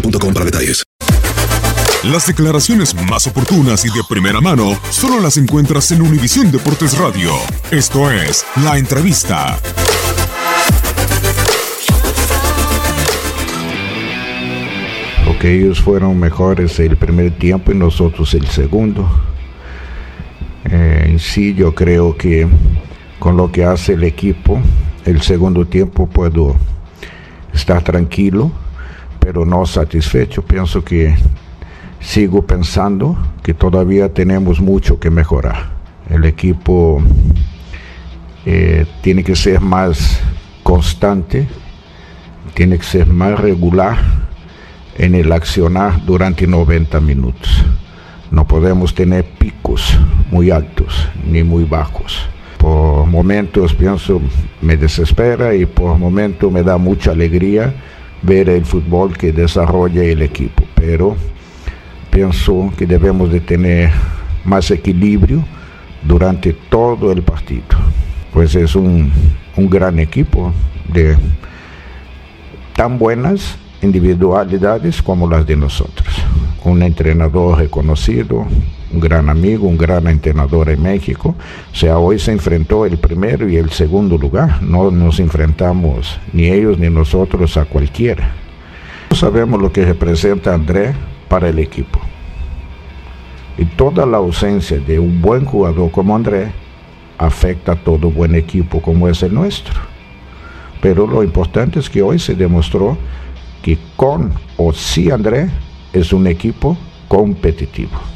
boostmobile.com para detalles. Las declaraciones más oportunas y de primera mano solo las encuentras en Univisión Deportes Radio. Esto es La Entrevista. porque ellos fueron mejores el primer tiempo y nosotros el segundo. Eh, en sí yo creo que con lo que hace el equipo, el segundo tiempo puedo estar tranquilo, pero no satisfecho. Pienso que sigo pensando que todavía tenemos mucho que mejorar. El equipo eh, tiene que ser más constante, tiene que ser más regular en el accionar durante 90 minutos. No podemos tener picos muy altos ni muy bajos. Por momentos pienso me desespera y por momentos me da mucha alegría ver el fútbol que desarrolla el equipo, pero pienso que debemos de tener más equilibrio durante todo el partido, pues es un, un gran equipo de tan buenas individualidades como las de nosotros. Un entrenador reconocido, un gran amigo, un gran entrenador en México. O sea, hoy se enfrentó el primero y el segundo lugar. No nos enfrentamos ni ellos ni nosotros a cualquiera. Sabemos lo que representa André para el equipo. Y toda la ausencia de un buen jugador como André afecta a todo buen equipo como es el nuestro. Pero lo importante es que hoy se demostró que con o sí André es un equipo competitivo.